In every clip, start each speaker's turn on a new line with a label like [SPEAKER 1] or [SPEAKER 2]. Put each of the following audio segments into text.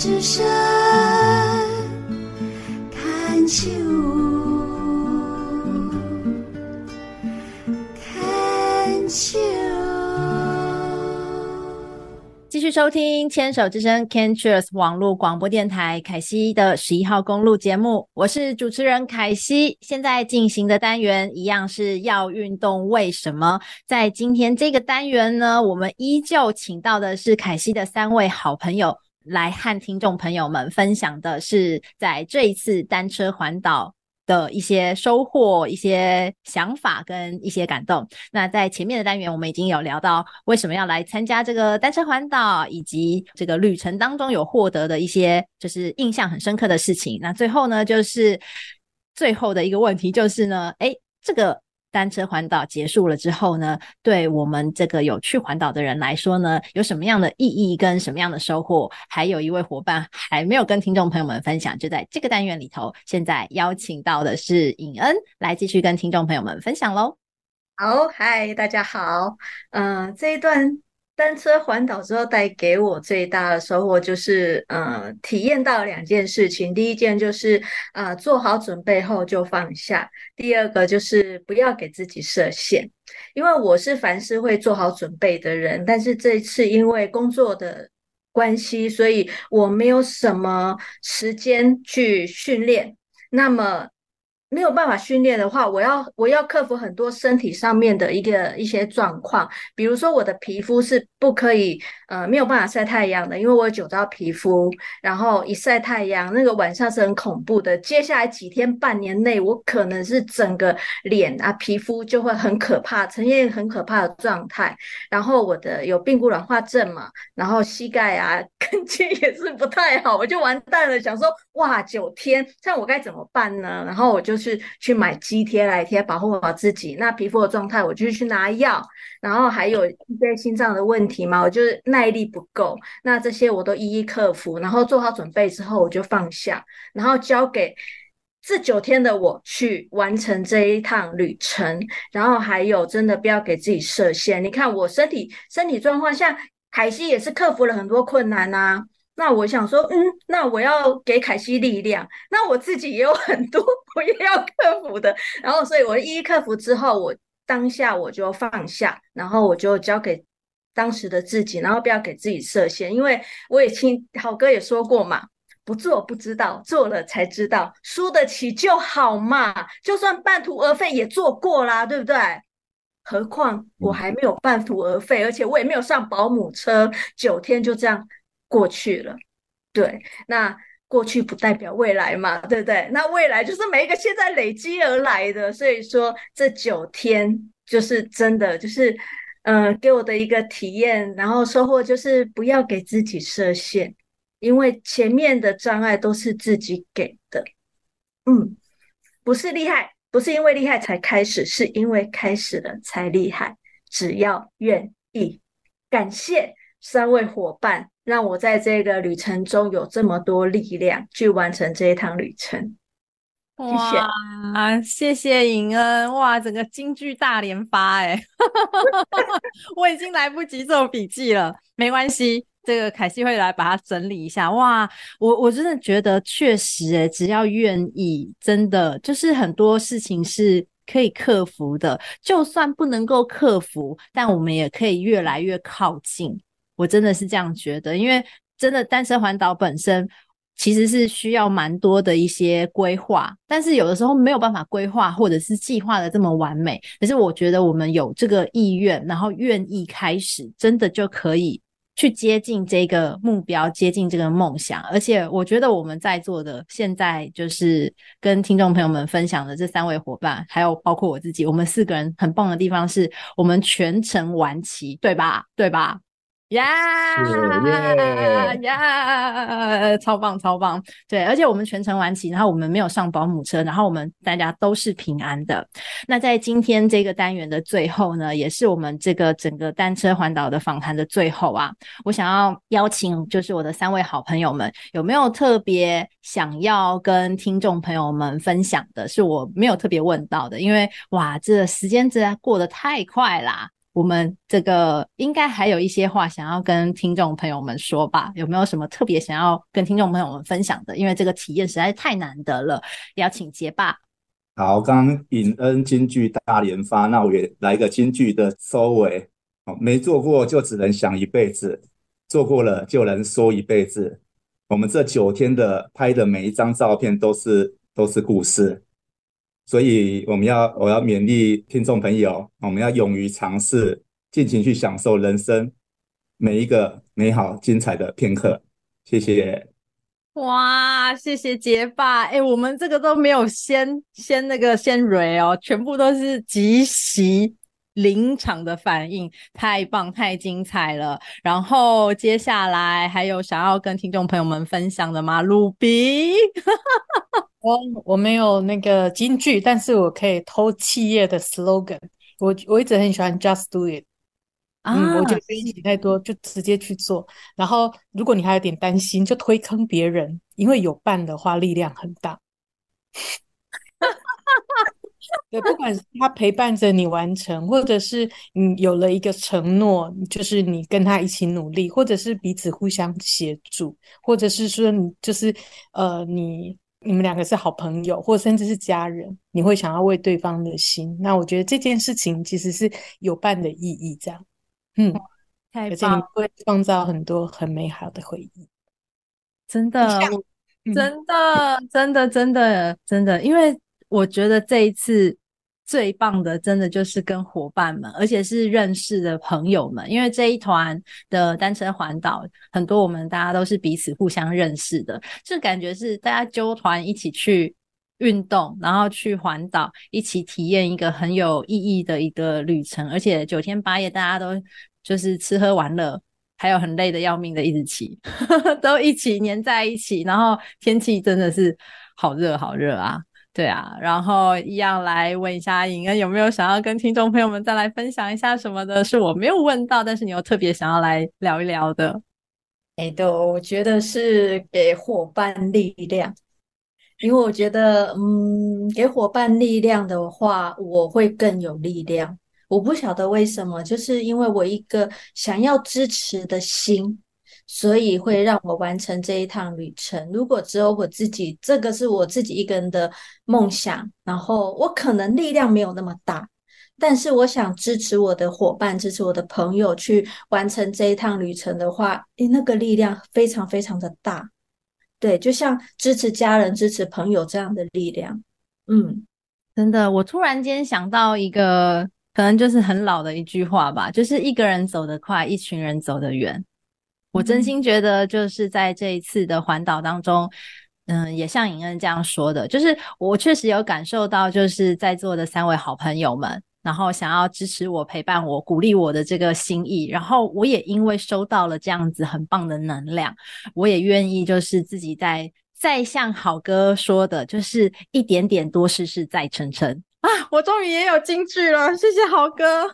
[SPEAKER 1] 之声看秋。
[SPEAKER 2] 继续收听《牵手之声》Can-Cheers 网络广播电台凯西的十一号公路节目，我是主持人凯西。现在进行的单元一样是要运动，为什么？在今天这个单元呢，我们依旧请到的是凯西的三位好朋友，来和听众朋友们分享的是在这一次单车环岛。的一些收获、一些想法跟一些感动。那在前面的单元，我们已经有聊到为什么要来参加这个单车环岛，以及这个旅程当中有获得的一些就是印象很深刻的事情。那最后呢，就是最后的一个问题，就是呢，诶，这个。单车环岛结束了之后呢，对我们这个有去环岛的人来说呢，有什么样的意义跟什么样的收获？还有一位伙伴还没有跟听众朋友们分享，就在这个单元里头，现在邀请到的是尹恩来继续跟听众朋友们分享喽。
[SPEAKER 3] 好，嗨，大家好，嗯、呃，这一段。单车环岛之后带给我最大的收获就是，呃，体验到两件事情。第一件就是，呃，做好准备后就放下；第二个就是不要给自己设限。因为我是凡事会做好准备的人，但是这一次因为工作的关系，所以我没有什么时间去训练。那么。没有办法训练的话，我要我要克服很多身体上面的一个一些状况，比如说我的皮肤是不可以呃没有办法晒太阳的，因为我有酒糟皮肤，然后一晒太阳，那个晚上是很恐怖的。接下来几天半年内，我可能是整个脸啊皮肤就会很可怕，呈现很可怕的状态。然后我的有髌骨软化症嘛，然后膝盖啊 跟腱也是不太好，我就完蛋了，想说哇九天，这样我该怎么办呢？然后我就。是去买肌贴来贴，保护好自己。那皮肤的状态，我就去拿药。然后还有一些心脏的问题嘛，我就是耐力不够。那这些我都一一克服。然后做好准备之后，我就放下，然后交给这九天的我去完成这一趟旅程。然后还有，真的不要给自己设限。你看我身体身体状况，像凯西也是克服了很多困难啊。那我想说，嗯，那我要给凯西力量。那我自己也有很多 我也要克服的。然后，所以我一一克服之后，我当下我就放下，然后我就交给当时的自己，然后不要给自己设限。因为我也听郝哥也说过嘛，不做不知道，做了才知道，输得起就好嘛。就算半途而废也做过啦，对不对？何况我还没有半途而废，而且我也没有上保姆车，九天就这样。过去了，对，那过去不代表未来嘛，对不对？那未来就是每一个现在累积而来的，所以说这九天就是真的，就是嗯、给我的一个体验，然后收获就是不要给自己设限，因为前面的障碍都是自己给的，嗯，不是厉害，不是因为厉害才开始，是因为开始了才厉害，只要愿意，感谢三位伙伴。让我在这个旅程中有这么多力量去完成这一趟旅程，谢谢
[SPEAKER 2] 啊，谢谢颖恩，哇，整个京剧大连发哎，我已经来不及做笔记了，没关系，这个凯西会来把它整理一下。哇，我我真的觉得确实哎，只要愿意，真的就是很多事情是可以克服的，就算不能够克服，但我们也可以越来越靠近。我真的是这样觉得，因为真的单身环岛本身其实是需要蛮多的一些规划，但是有的时候没有办法规划或者是计划的这么完美。可是我觉得我们有这个意愿，然后愿意开始，真的就可以去接近这个目标，接近这个梦想。而且我觉得我们在座的现在就是跟听众朋友们分享的这三位伙伴，还有包括我自己，我们四个人很棒的地方是我们全程完齐，对吧？对吧？呀呀，超棒超棒！对，而且我们全程完骑，然后我们没有上保姆车，然后我们大家都是平安的。那在今天这个单元的最后呢，也是我们这个整个单车环岛的访谈的最后啊，我想要邀请就是我的三位好朋友们，有没有特别想要跟听众朋友们分享的？是我没有特别问到的，因为哇，这时间真的过得太快啦。我们这个应该还有一些话想要跟听众朋友们说吧？有没有什么特别想要跟听众朋友们分享的？因为这个体验实在太难得了。邀请结爸。
[SPEAKER 1] 好，刚刚引恩金句大连发，那我也来个金句的收尾。哦，没做过就只能想一辈子，做过了就能说一辈子。我们这九天的拍的每一张照片都是都是故事。所以我们要，我要勉励听众朋友，我们要勇于尝试，尽情去享受人生每一个美好精彩的片刻。谢谢。
[SPEAKER 2] 哇，谢谢结爸。哎，我们这个都没有先先那个先蕊哦，全部都是即席临场的反应，太棒，太精彩了。然后接下来还有想要跟听众朋友们分享的吗？鲁比。
[SPEAKER 4] 我我没有那个金句，但是我可以偷企业的 slogan。我我一直很喜欢 just do it。啊、嗯，我觉得不用想太多，就直接去做。然后，如果你还有点担心，就推坑别人，因为有伴的话力量很大。对，不管是他陪伴着你完成，或者是你有了一个承诺，就是你跟他一起努力，或者是彼此互相协助，或者是说你就是呃你。你们两个是好朋友，或甚至是家人，你会想要为对方的心。那我觉得这件事情其实是有伴的意义，这样，嗯，而且你会创造很多很美好的回忆。
[SPEAKER 2] 真的，嗯、真的，真的，真的，真的，因为我觉得这一次。最棒的，真的就是跟伙伴们，而且是认识的朋友们，因为这一团的单车环岛，很多我们大家都是彼此互相认识的，就感觉是大家揪团一起去运动，然后去环岛，一起体验一个很有意义的一个旅程，而且九天八夜大家都就是吃喝玩乐，还有很累的要命的一直骑，都一起黏在一起，然后天气真的是好热好热啊！对啊，然后一样来问一下尹恩有没有想要跟听众朋友们再来分享一下什么的，是我没有问到，但是你又特别想要来聊一聊的。
[SPEAKER 3] 哎，对，我觉得是给伙伴力量，因为我觉得，嗯，给伙伴力量的话，我会更有力量。我不晓得为什么，就是因为我一个想要支持的心。所以会让我完成这一趟旅程。如果只有我自己，这个是我自己一个人的梦想，然后我可能力量没有那么大，但是我想支持我的伙伴，支持我的朋友去完成这一趟旅程的话，诶，那个力量非常非常的大。对，就像支持家人、支持朋友这样的力量。嗯，
[SPEAKER 2] 真的，我突然间想到一个，可能就是很老的一句话吧，就是一个人走得快，一群人走得远。我真心觉得，就是在这一次的环岛当中，嗯，也像尹恩这样说的，就是我确实有感受到，就是在座的三位好朋友们，然后想要支持我、陪伴我、鼓励我的这个心意，然后我也因为收到了这样子很棒的能量，我也愿意就是自己在再像好哥说的，就是一点点多试试再撑撑。啊！我终于也有金句了，谢谢好哥，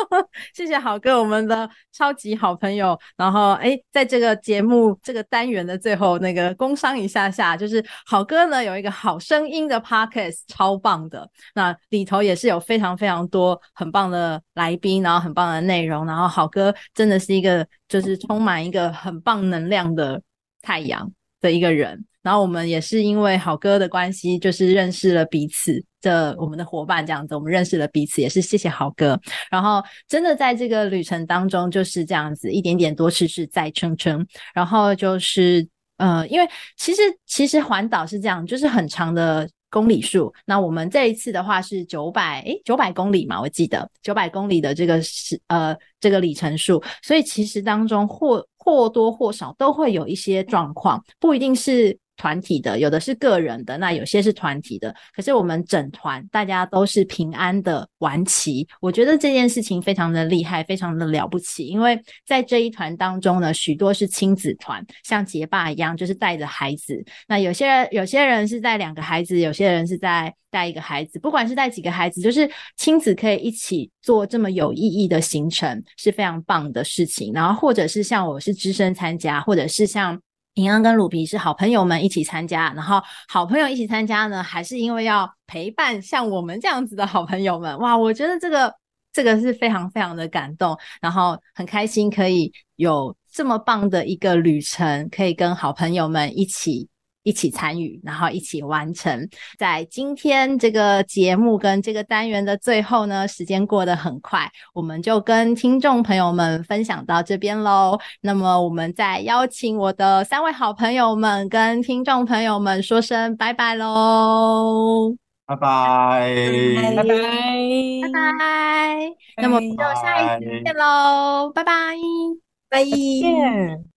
[SPEAKER 2] 谢谢好哥，我们的超级好朋友。然后，哎，在这个节目这个单元的最后，那个工商一下下，就是好哥呢有一个好声音的 podcast，超棒的。那里头也是有非常非常多很棒的来宾，然后很棒的内容。然后好哥真的是一个就是充满一个很棒能量的太阳的一个人。然后我们也是因为好哥的关系，就是认识了彼此。的我们的伙伴这样子，我们认识了彼此，也是谢谢好哥。然后真的在这个旅程当中就是这样子，一点点多试试再撑撑。然后就是呃，因为其实其实环岛是这样，就是很长的公里数。那我们这一次的话是九百诶九百公里嘛，我记得九百公里的这个是呃这个里程数。所以其实当中或或多或少都会有一些状况，不一定是。团体的，有的是个人的，那有些是团体的。可是我们整团大家都是平安的完齐，我觉得这件事情非常的厉害，非常的了不起。因为在这一团当中呢，许多是亲子团，像结爸一样，就是带着孩子。那有些人，有些人是带两个孩子，有些人是在带一个孩子。不管是带几个孩子，就是亲子可以一起做这么有意义的行程，是非常棒的事情。然后或者是像我是只身参加，或者是像。平安跟鲁皮是好朋友们一起参加，然后好朋友一起参加呢，还是因为要陪伴像我们这样子的好朋友们？哇，我觉得这个这个是非常非常的感动，然后很开心可以有这么棒的一个旅程，可以跟好朋友们一起。一起参与，然后一起完成。在今天这个节目跟这个单元的最后呢，时间过得很快，我们就跟听众朋友们分享到这边喽。那么，我们再邀请我的三位好朋友们跟听众朋友们说声拜拜喽！
[SPEAKER 1] 拜拜，
[SPEAKER 4] 拜拜，
[SPEAKER 2] 拜拜。那么，我们就下一次见喽！拜拜，
[SPEAKER 3] 拜拜。
[SPEAKER 4] 再见。